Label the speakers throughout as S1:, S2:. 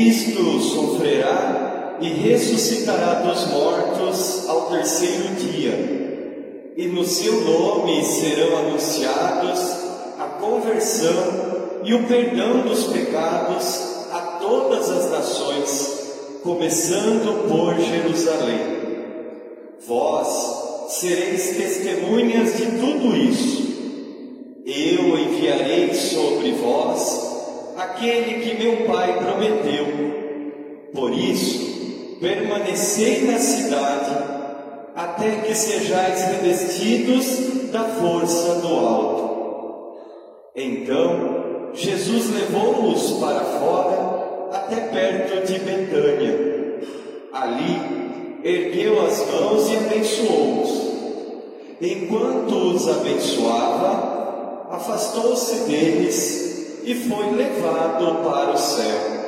S1: Cristo sofrerá e ressuscitará dos mortos ao terceiro dia, e no seu nome serão anunciados a conversão e o perdão dos pecados a todas as nações, começando por Jerusalém. Vós sereis testemunhas de tudo isso. Eu enviarei sobre vós aquele que meu Pai prometeu. Por isso, permanecei na cidade até que sejais revestidos da força do alto. Então, Jesus levou-os para fora até perto de Betânia. Ali, ergueu as mãos e abençoou-os. Enquanto os abençoava, afastou-se deles e foi levado para o céu.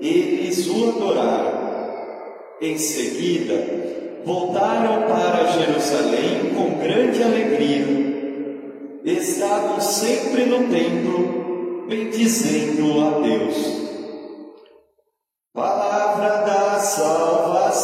S1: Eles o adoraram. Em seguida, voltaram para Jerusalém com grande alegria. Estavam sempre no templo, bendizendo a Deus. Palavra da salvação.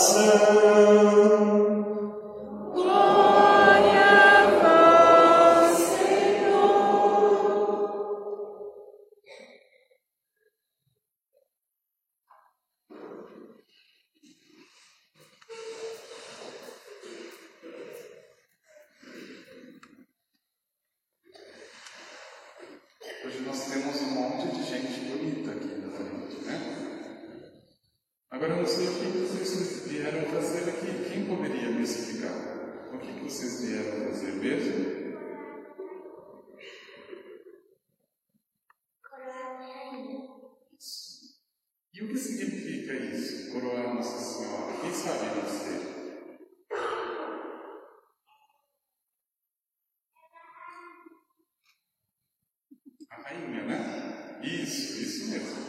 S2: Né? Isso, isso mesmo.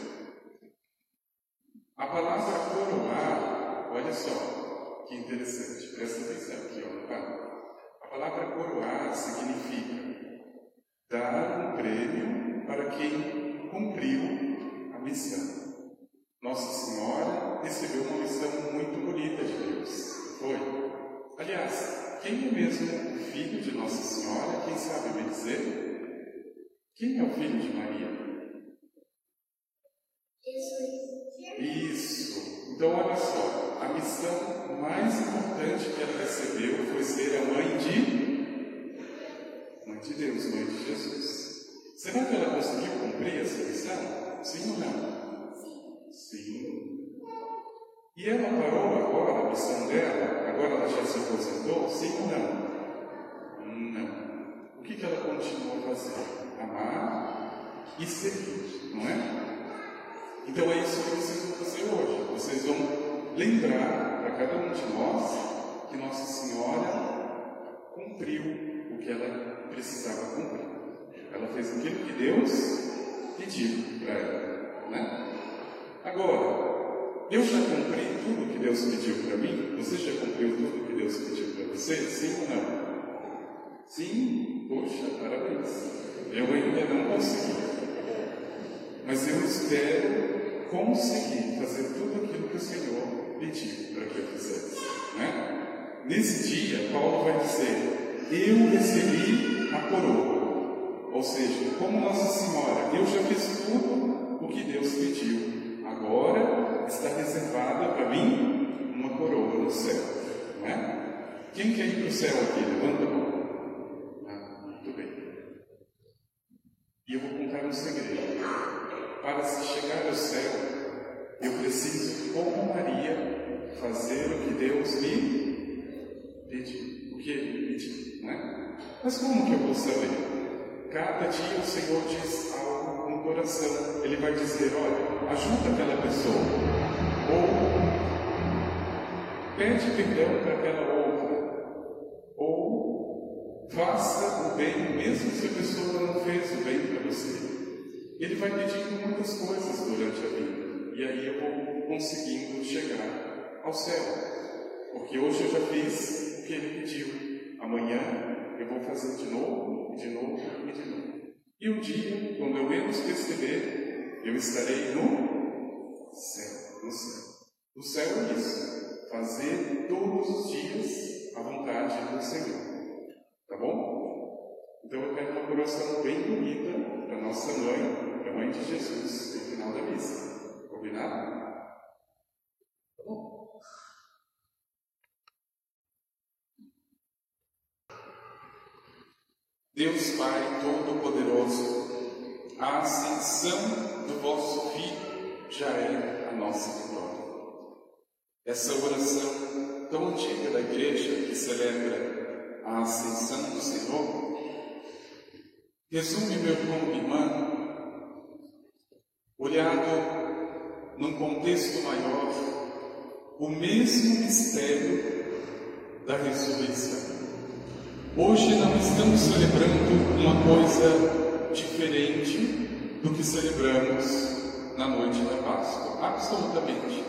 S2: A palavra coroar, olha só, que interessante, presta atenção aqui, ó, tá? A palavra coroar significa dar um prêmio para quem cumpriu a missão. Nossa Senhora recebeu uma missão muito bonita de Deus, foi? Aliás, quem é mesmo o filho de Nossa Senhora? Quem sabe me dizer? Quem é o filho de Maria? Isso. Então, olha só, a missão mais importante que ela recebeu foi ser a mãe de mãe de Deus, mãe de Jesus. Será que ela conseguiu cumprir essa missão? Sim ou não? Sim. E ela parou agora a missão dela? Agora ela já se aposentou? E servir, não é? Então é isso que vocês vão fazer hoje. Vocês vão lembrar para cada um de nós que Nossa Senhora cumpriu o que ela precisava cumprir. Ela fez aquilo que Deus pediu para ela, né? Agora, eu já cumpri tudo que Deus pediu para mim? Você já cumpriu tudo que Deus pediu para você? Sim ou não? Sim? Poxa, parabéns. Eu ainda não consegui. Mas eu espero conseguir fazer tudo aquilo que o Senhor pediu para que eu fizesse. Né? Nesse dia, Paulo vai dizer: Eu recebi a coroa. Ou seja, como Nossa Senhora, eu já fiz tudo o que Deus pediu. Agora está reservada para mim uma coroa no céu. Né? Quem quer ir para o céu aqui? Levanta a mão. Ah, muito bem. E eu vou contar um segredo. Para se chegar ao céu, eu preciso, como Maria, fazer o que Deus me pediu. O que Ele pediu, né? Mas como que eu vou saber? Cada dia o Senhor diz algo um coração. Ele vai dizer: olha, ajuda aquela pessoa. Ou pede perdão para aquela outra. Ou faça o bem, mesmo se a pessoa não fez o bem para você. Ele vai pedindo muitas coisas durante a vida. E aí eu vou conseguindo chegar ao céu. Porque hoje eu já fiz o que ele pediu. Amanhã eu vou fazer de novo, e de novo, e de novo. E um dia, quando eu menos perceber, eu estarei no céu. No céu. O céu é isso. Fazer todos os dias a vontade do Senhor. Tá bom? Então eu quero uma coração bem bonita para nossa mãe, a mãe de Jesus, no final da missa. Combinado? Tá bom. Deus Pai Todo-Poderoso, a ascensão do vosso Filho já é a nossa vitória. Essa oração tão antiga da igreja que celebra a ascensão do Senhor, resume, meu irmão e irmã, olhado num contexto maior, o mesmo mistério da ressurreição. Hoje não estamos celebrando uma coisa diferente do que celebramos na noite da Páscoa, absolutamente.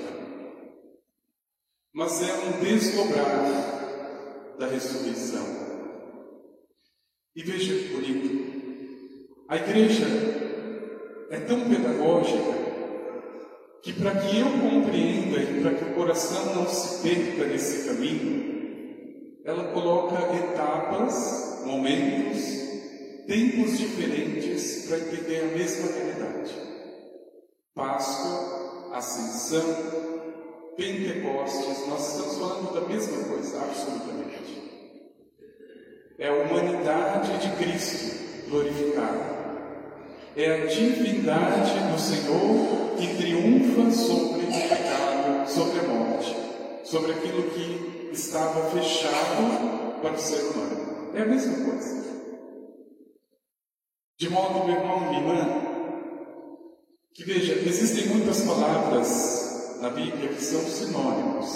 S2: Mas é um desdobrar da ressurreição. E veja que bonito. A igreja é tão pedagógica que para que eu compreenda e para que o coração não se perca nesse caminho, ela coloca etapas, momentos, tempos diferentes para entender a mesma realidade. Páscoa, Ascensão, Pentecostes, nós estamos falando da mesma coisa, absolutamente. É a humanidade de Cristo glorificada. É a divindade do Senhor que triunfa sobre o pecado, sobre a morte, sobre aquilo que estava fechado para o ser humano. É a mesma coisa. De modo, meu irmão e irmã, que veja, existem muitas palavras na Bíblia que são sinônimos.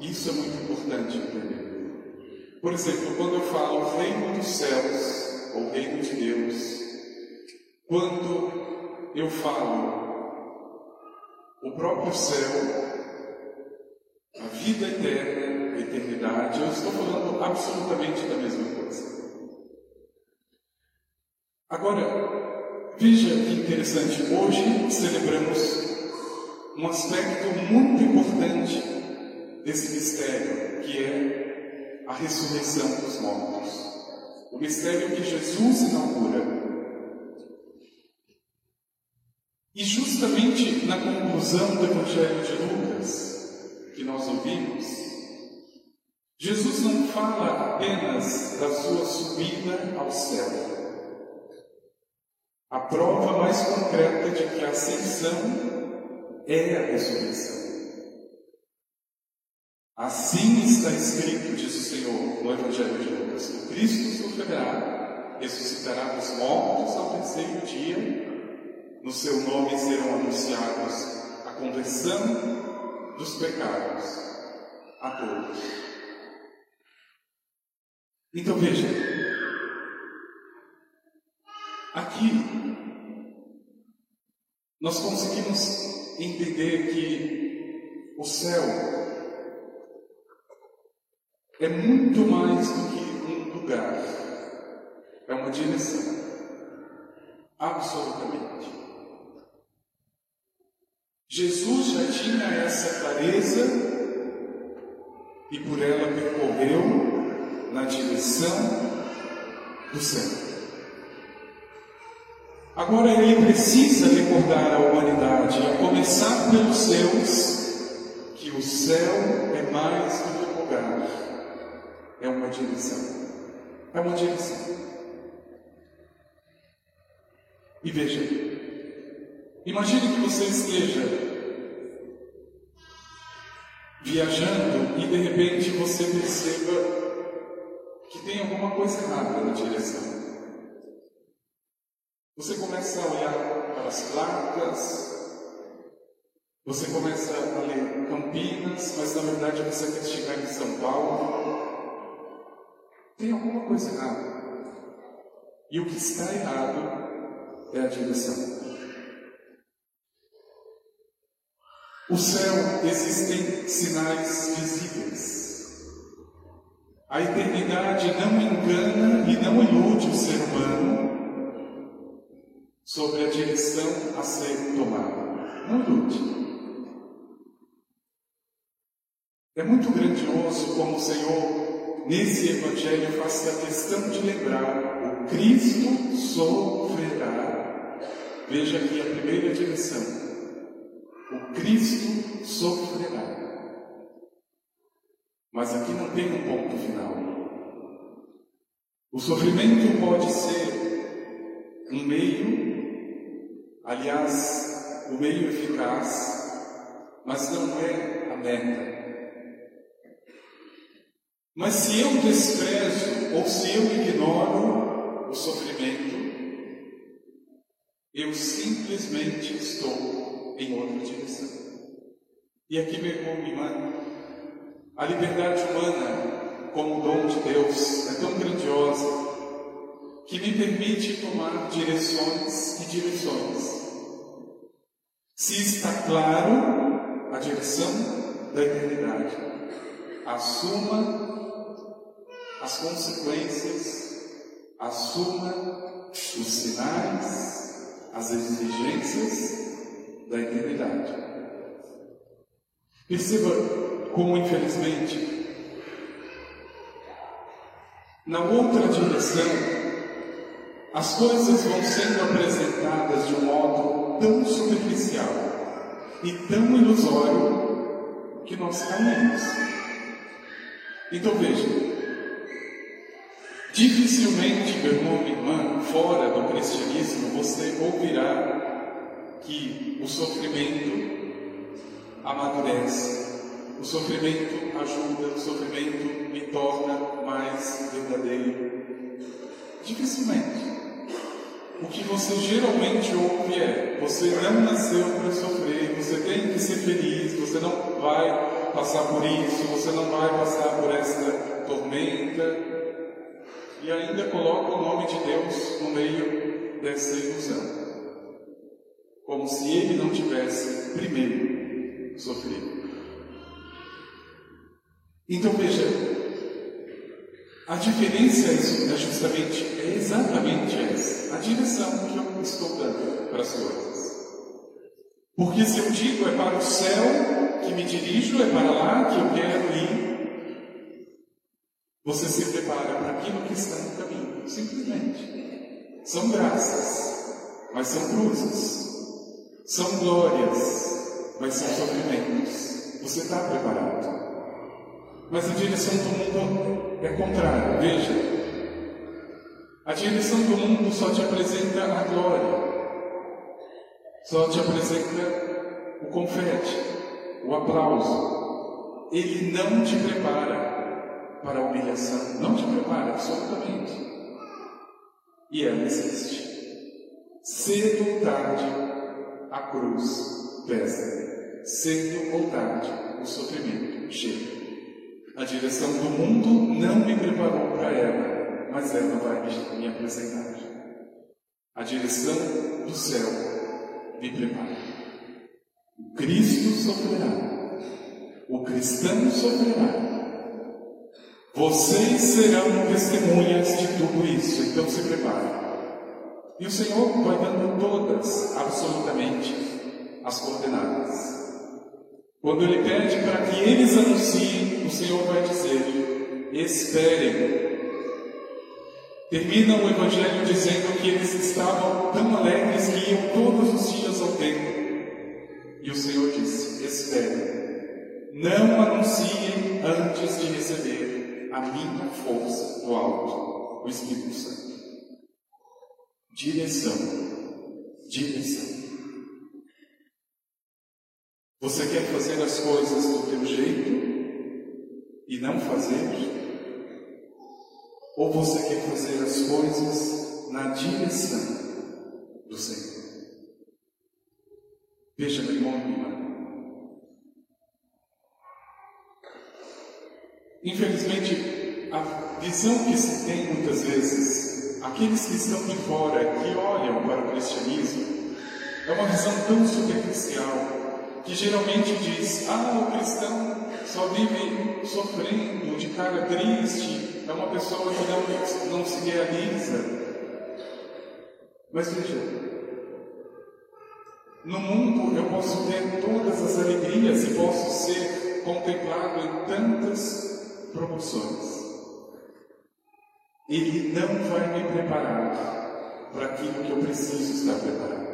S2: Isso é muito importante entender. Por exemplo, quando eu falo reino dos céus ou reino de Deus, quando eu falo o próprio céu, a vida eterna, a eternidade, eu estou falando absolutamente da mesma coisa. Agora, veja que interessante, hoje celebramos um aspecto muito importante desse mistério, que é a ressurreição dos mortos. O mistério que Jesus inaugura. E justamente na conclusão do Evangelho de Lucas, que nós ouvimos, Jesus não fala apenas da sua subida ao céu. A prova mais concreta de que a ascensão é a ressurreição. Assim está escrito, diz o Senhor no Evangelho de Lucas: o Cristo sofrerá, ressuscitará dos mortos ao terceiro dia, no seu nome serão anunciados a conversão dos pecados a todos. Então veja, aqui nós conseguimos entender que o céu é muito mais do que um lugar, é uma direção. Absolutamente. Jesus já tinha essa clareza e por ela percorreu na direção do céu. Agora ele precisa recordar à humanidade, a começar pelos seus, que o céu é mais do que um lugar, é uma direção. É uma direção. E veja, imagine que você esteja viajando e de repente você perceba que tem alguma coisa errada na direção. Você começa a olhar para as placas, você começa a ler Campinas, mas na verdade você quer chegar em São Paulo. Tem alguma coisa errada. E o que está errado é a direção. O céu existem sinais visíveis. A eternidade não engana e não ilude o ser humano sobre a direção a ser tomada. Não ilude. É muito grandioso como o Senhor, nesse Evangelho, faz a questão de lembrar: o Cristo sofrerá. Veja aqui a primeira direção Cristo sofrerá. Mas aqui não tem um ponto final. O sofrimento pode ser um meio, aliás, o meio eficaz, mas não é a meta. Mas se eu desprezo ou se eu ignoro o sofrimento, eu simplesmente estou em outra direção. E aqui, meu irmão, minha irmã, a liberdade humana, como dom de Deus, é tão grandiosa que me permite tomar direções e direções. Se está claro a direção da eternidade, assuma as consequências, assuma os sinais, as exigências da eternidade. Perceba como, infelizmente, na outra direção, as coisas vão sendo apresentadas de um modo tão superficial e tão ilusório que nós caímos. Então veja, dificilmente, meu irmão e irmã, fora do cristianismo, você ouvirá que o sofrimento amadurece, o sofrimento ajuda, o sofrimento me torna mais verdadeiro. Dificilmente. O que você geralmente ouve é: você não nasceu para sofrer, você tem que ser feliz, você não vai passar por isso, você não vai passar por essa tormenta. E ainda coloca o nome de Deus no meio dessa ilusão se ele não tivesse primeiro sofrido. Então veja, a diferença é justamente, é exatamente essa, a direção que eu estou dando para as coisas. Porque se eu digo é para o céu que me dirijo, é para lá que eu quero ir, você se prepara para aquilo que está no caminho, simplesmente. São graças, mas são cruzes. São glórias, mas são sofrimentos. Você está preparado. Mas a direção do mundo é contrária. Veja. A direção do mundo só te apresenta a glória. Só te apresenta o confete, o aplauso. Ele não te prepara para a humilhação. Não te prepara absolutamente. E ela existe. Cedo ou tarde, a cruz pesa. Cedo ou tarde, o sofrimento chega. A direção do mundo não me preparou para ela, mas ela vai me apresentar. A direção do céu me prepara. O Cristo sofrerá. O cristão sofrerá. Vocês serão testemunhas de tudo isso, então se preparem. E o Senhor vai dando todas, absolutamente, as coordenadas. Quando Ele pede para que eles anunciem, o Senhor vai dizer: esperem. Termina o Evangelho dizendo que eles estavam tão alegres que iam todos os dias ao templo. E o Senhor disse: esperem. Não anunciem antes de receber a minha força do alto, o Espírito Santo. Direção. Direção. Você quer fazer as coisas do teu jeito e não fazer? Ou você quer fazer as coisas na direção do Senhor. Veja, meu irmão minha irmã. Infelizmente, a visão que se tem muitas vezes, aqueles que estão de fora, que olham para o cristianismo, é uma visão tão superficial, que geralmente diz: ah, o cristão só vive sofrendo, de cara triste, é uma pessoa que não, não se realiza. Mas veja, no mundo eu posso ter todas as alegrias e posso ser contemplado em tantas promoções. Ele não vai me preparar para aquilo que eu preciso estar preparado.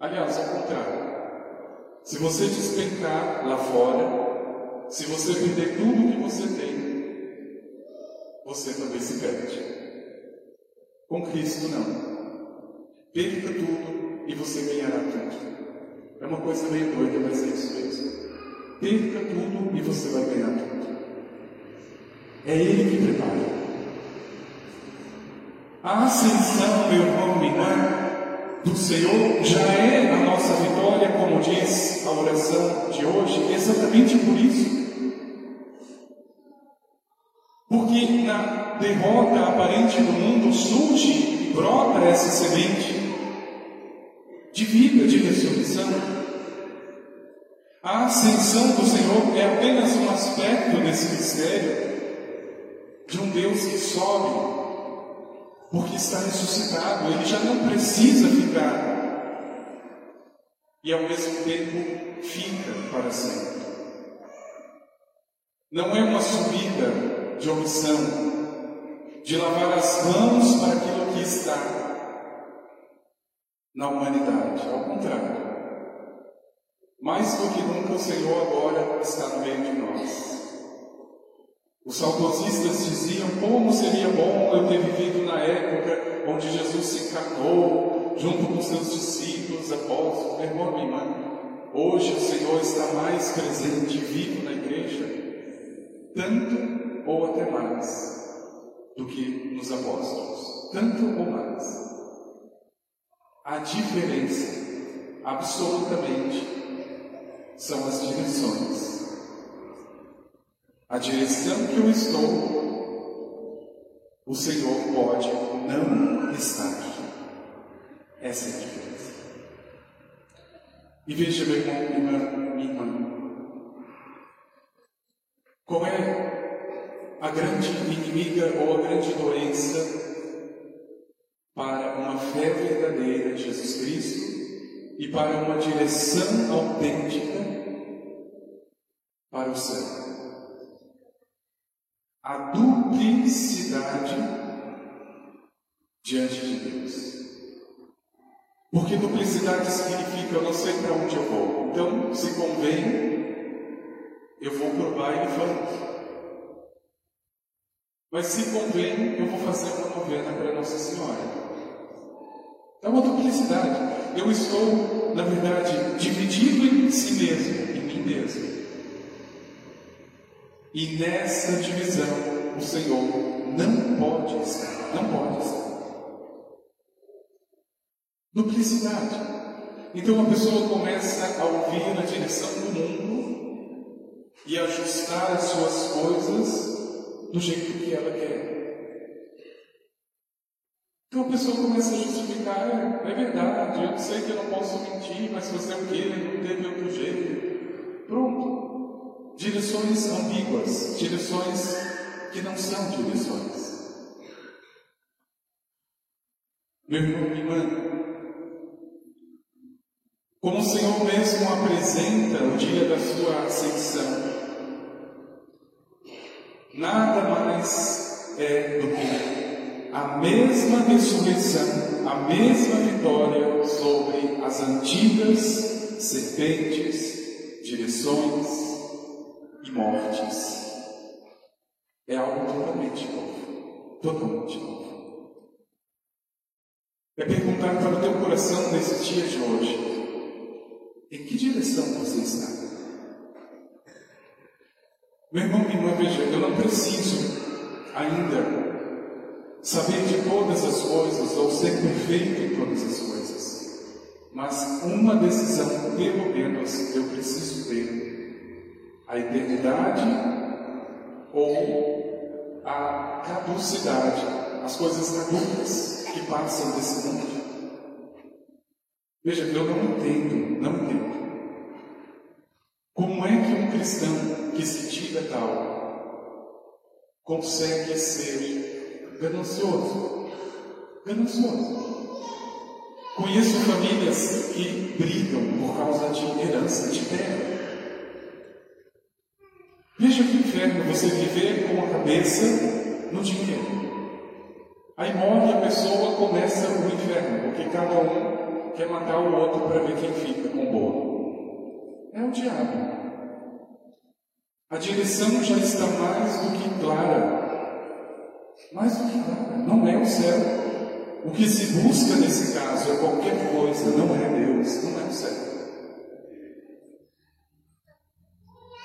S2: Aliás, ao contrário. Se você despencar lá fora, se você perder tudo que você tem, você também se perde. Com Cristo, não. Perca tudo e você ganhará tudo. É uma coisa meio doida, mas é isso mesmo. Perca tudo e você vai ganhar tudo. É Ele que prepara. A ascensão, meu irmão, minha do Senhor já é a nossa vitória, como diz a oração de hoje, exatamente por isso. Porque na derrota aparente do mundo surge e brota essa semente de vida, de ressurreição. A ascensão do Senhor é apenas um aspecto desse mistério de um Deus que sobe, porque está ressuscitado, ele já não precisa ficar, e ao mesmo tempo fica para sempre. Não é uma subida de omissão, de lavar as mãos para aquilo que está na humanidade. Ao contrário. Mais do que nunca, o Senhor agora está no meio de nós. Os saudosistas diziam como seria bom eu ter vivido na época onde Jesus se encarnou, junto com seus discípulos, apóstolos, meu irmão, minha irmã. Hoje o Senhor está mais presente e vivo na igreja, tanto ou até mais do que nos apóstolos, tanto ou mais. A diferença, absolutamente, são as direções. A direção que eu estou, o Senhor pode não estar. Essa é a diferença. E veja, irmã, minha irmã. Qual é a grande inimiga ou a grande doença para uma fé verdadeira em Jesus Cristo e para uma direção autêntica para o céu. A duplicidade diante de Deus. Porque duplicidade significa eu não sei para onde eu vou. Então, se convém, eu vou para o baile funk. Mas se convém, eu vou fazer uma novena para Nossa Senhora. É uma duplicidade. Eu estou, na verdade, dividido em si mesmo, em mim mesmo. E nessa divisão, o Senhor não pode estar. Não pode estar. Duplicidade. Então a pessoa começa a ouvir na direção do mundo e ajustar as suas coisas do jeito que ela quer. Então a pessoa começa a justificar, é, é verdade, eu sei que eu não posso mentir, mas fazer o quê? Não teve outro jeito. Direções ambíguas, direções que não são direções. Meu irmão, minha irmã, como o Senhor mesmo apresenta o dia da sua ascensão, nada mais é do que a mesma ressurreição, a mesma vitória sobre as antigas serpentes, direções mortes. É algo totalmente novo. Totalmente novo. É perguntar para o teu coração nesse dia de hoje: em que direção você está? Meu irmão, minha irmã, veja, eu não preciso ainda saber de todas as coisas ou ser perfeito em todas as coisas. Mas uma decisão, pelo menos, eu preciso ter: a eternidade ou a caducidade, as coisas caducas que passam desse mundo. Veja, eu não entendo, não entendo. Como é que um cristão que se diga tal consegue ser ganancioso? Ganancioso. Conheço famílias que brigam por causa de herança de terra. Veja que inferno você viver com a cabeça no dinheiro. Aí morre a pessoa, começa o inferno, porque cada um quer matar o outro para ver quem fica com bolo. É o diabo. A direção já está mais do que clara. Mais do que clara. Não é o céu. O que se busca nesse caso é qualquer coisa, não é Deus, não é o céu.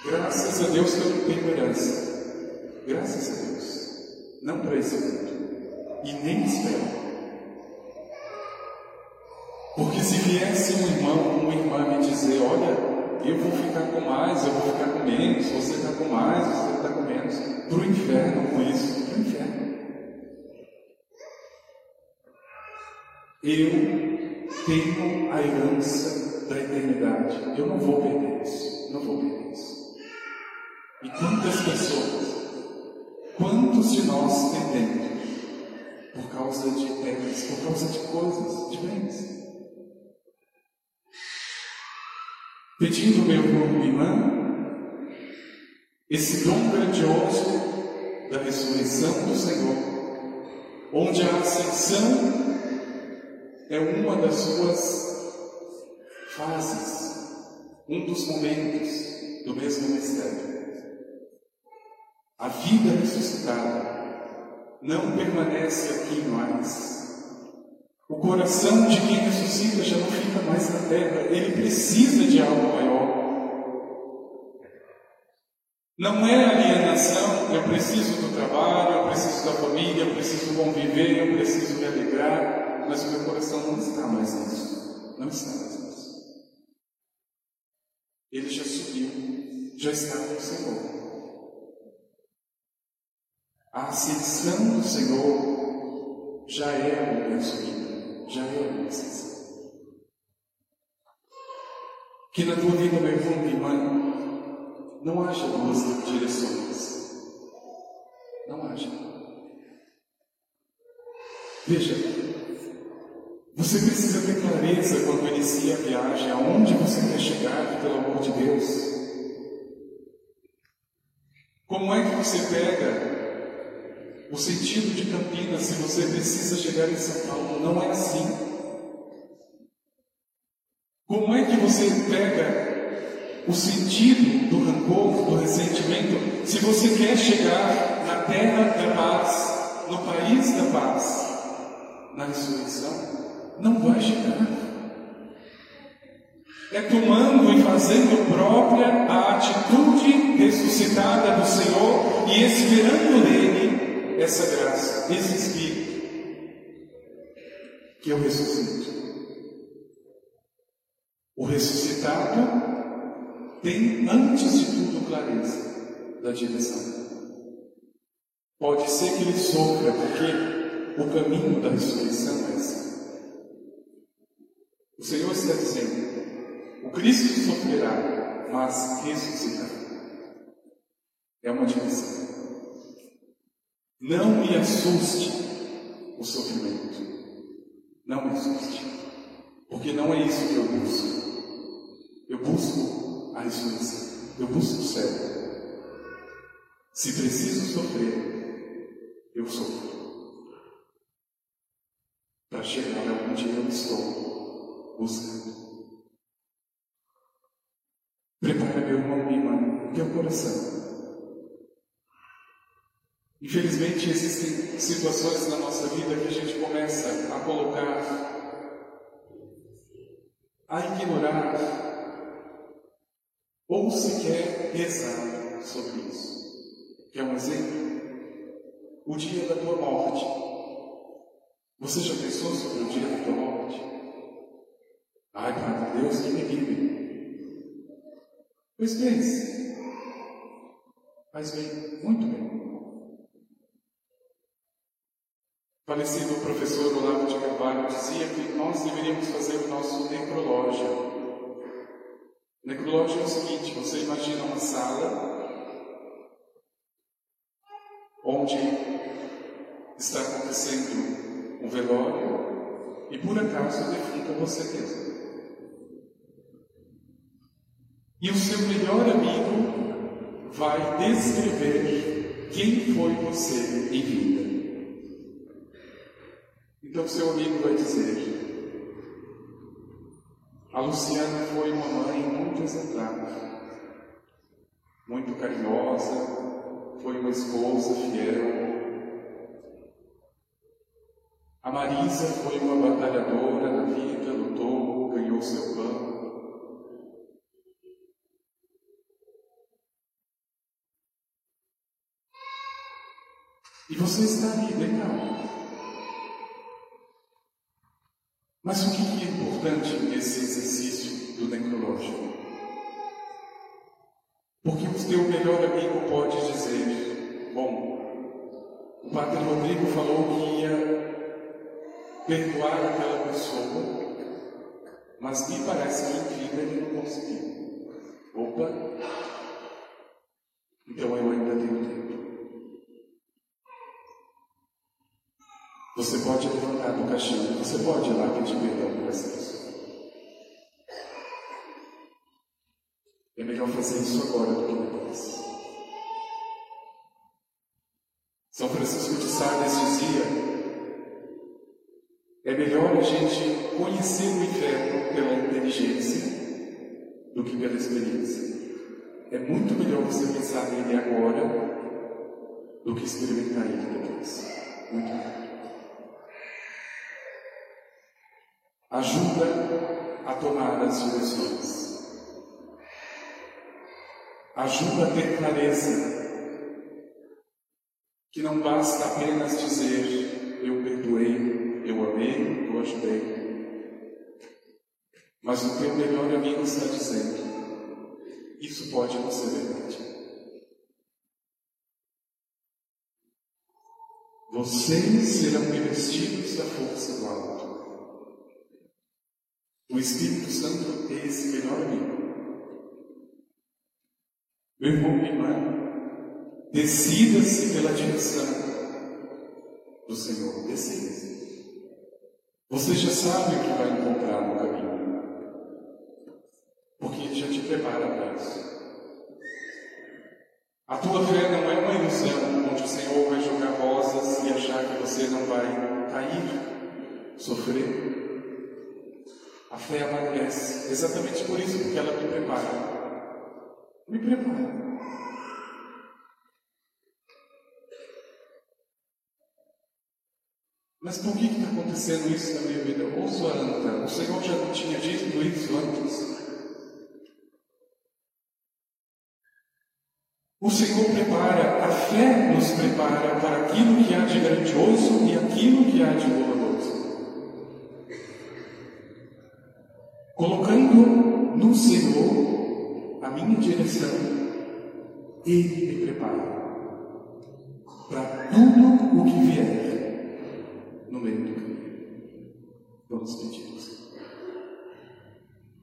S2: Graças a Deus Graças a Deus. Não para esse mundo. E nem espero. Porque se viesse um irmão, uma irmã me dizer, olha, eu vou ficar com mais, eu vou ficar com menos, você está com mais, você está com menos, para o inferno com isso, para o inferno. Eu tenho a herança da eternidade, eu não vou perder isso, não vou perder isso. E quantas pessoas, quantos de nós perdemos por causa de terras, por causa de coisas, de bens? Pedindo, meu irmão irmã, esse dom grandioso da ressurreição do Senhor, onde a ascensão é uma das suas fases, um dos momentos do mesmo mistério. A vida ressuscitada não permanece aqui mais. O coração de quem ressuscita já não fica mais na terra, ele precisa de algo maior. Não é alienação, eu preciso do trabalho, eu preciso da família, eu preciso conviver, eu preciso me alegrar, mas o meu coração não está mais nisso. Não está mais nisso. Ele já subiu, já está com o Senhor. A ascensão do Senhor já é a minha subida, já é a minha ascensão. Que na tua vida, meu irmão e irmã, não haja duas direções. Não haja. Veja, você precisa ter clareza quando inicia a viagem, aonde você quer chegar, pelo amor de Deus. Como é que você pega o sentido de Campinas, se você precisa chegar em São Paulo, não é assim. Como é que você pega o sentido do rancor, do ressentimento, se você quer chegar na terra da paz, no país da paz, na ressurreição? Não vai chegar. É tomando e fazendo própria a atitude ressuscitada do Senhor e esperando nele essa graça, esse Espírito, que eu ressuscito. O ressuscitado tem, antes de tudo, clareza da direção. Pode ser que ele sofra, porque o caminho da ressurreição é assim. O Senhor está dizendo: o Cristo sofrerá, mas ressuscitará. É uma direção. Não me assuste o sofrimento. Não me assuste. Porque não é isso que eu busco. Eu busco a ressurreição. Eu busco o céu. Se preciso sofrer, eu sofro. Para chegar onde eu estou buscando. Prepara meu irmão e irmã, coração Infelizmente, existem situações na nossa vida que a gente começa a colocar, a ignorar, ou sequer rezar sobre isso. Quer um exemplo? O dia da tua morte. Você já pensou sobre o dia da tua morte? Ai, Padre, Deus que me livre. Pois pense. Faz bem, muito bem. Falecido professor Olavo de Carvalho dizia que nós deveríamos fazer o nosso necrológio. Necrológio é o seguinte: você imagina uma sala onde está acontecendo um velório e por acaso é você mesmo. E o seu melhor amigo vai descrever quem foi você em vida. Então seu amigo vai dizer: A Luciana foi uma mãe muito exemplar, muito carinhosa, foi uma esposa fiel. A Marisa foi uma batalhadora na vida, lutou, ganhou seu pão. E você está ali, legal. Mas o que é importante nesse exercício do necrológico? Porque o teu melhor amigo pode dizer: Bom, o Padre Rodrigo falou que ia perdoar aquela pessoa, mas me parece que em vida ele não conseguiu. Opa! Então eu ainda tenho tempo. Você pode levantar do caixão, você pode ir lá pedir perdão por essa pessoa. É melhor fazer isso agora do que depois. São Francisco de Sales dizia: é melhor a gente conhecer o inferno pela inteligência do que pela experiência. É muito melhor você pensar nele agora do que experimentar ele depois. Muito melhor. Ajuda a tomar as direções, ajuda a ter clareza que não basta apenas dizer eu perdoei, eu amei, eu ajudei, mas o teu melhor amigo está dizendo isso pode não ser verdade. Vocês serão revestidos da força do alto. O Espírito Santo é esse melhor amigo. Meu irmão, minha irmã, decida-se pela direção do Senhor. Decida-se. Você já sabe o que vai encontrar no caminho. Porque Ele já te prepara para isso. A tua fé não é uma ilusão onde o Senhor vai jogar rosas e achar que você não vai cair, sofrer. A fé amadurece. Exatamente por isso, porque ela me prepara. Me prepara. Mas por que está acontecendo isso na minha vida? Ô Suanta, o Senhor já não tinha dito isso antes. O Senhor prepara, a fé nos prepara para aquilo que há de grandioso e aquilo que há de doloroso. Colocando no Senhor a minha direção, Ele me prepara para tudo o que vier no meio do caminho. Vamos pedir.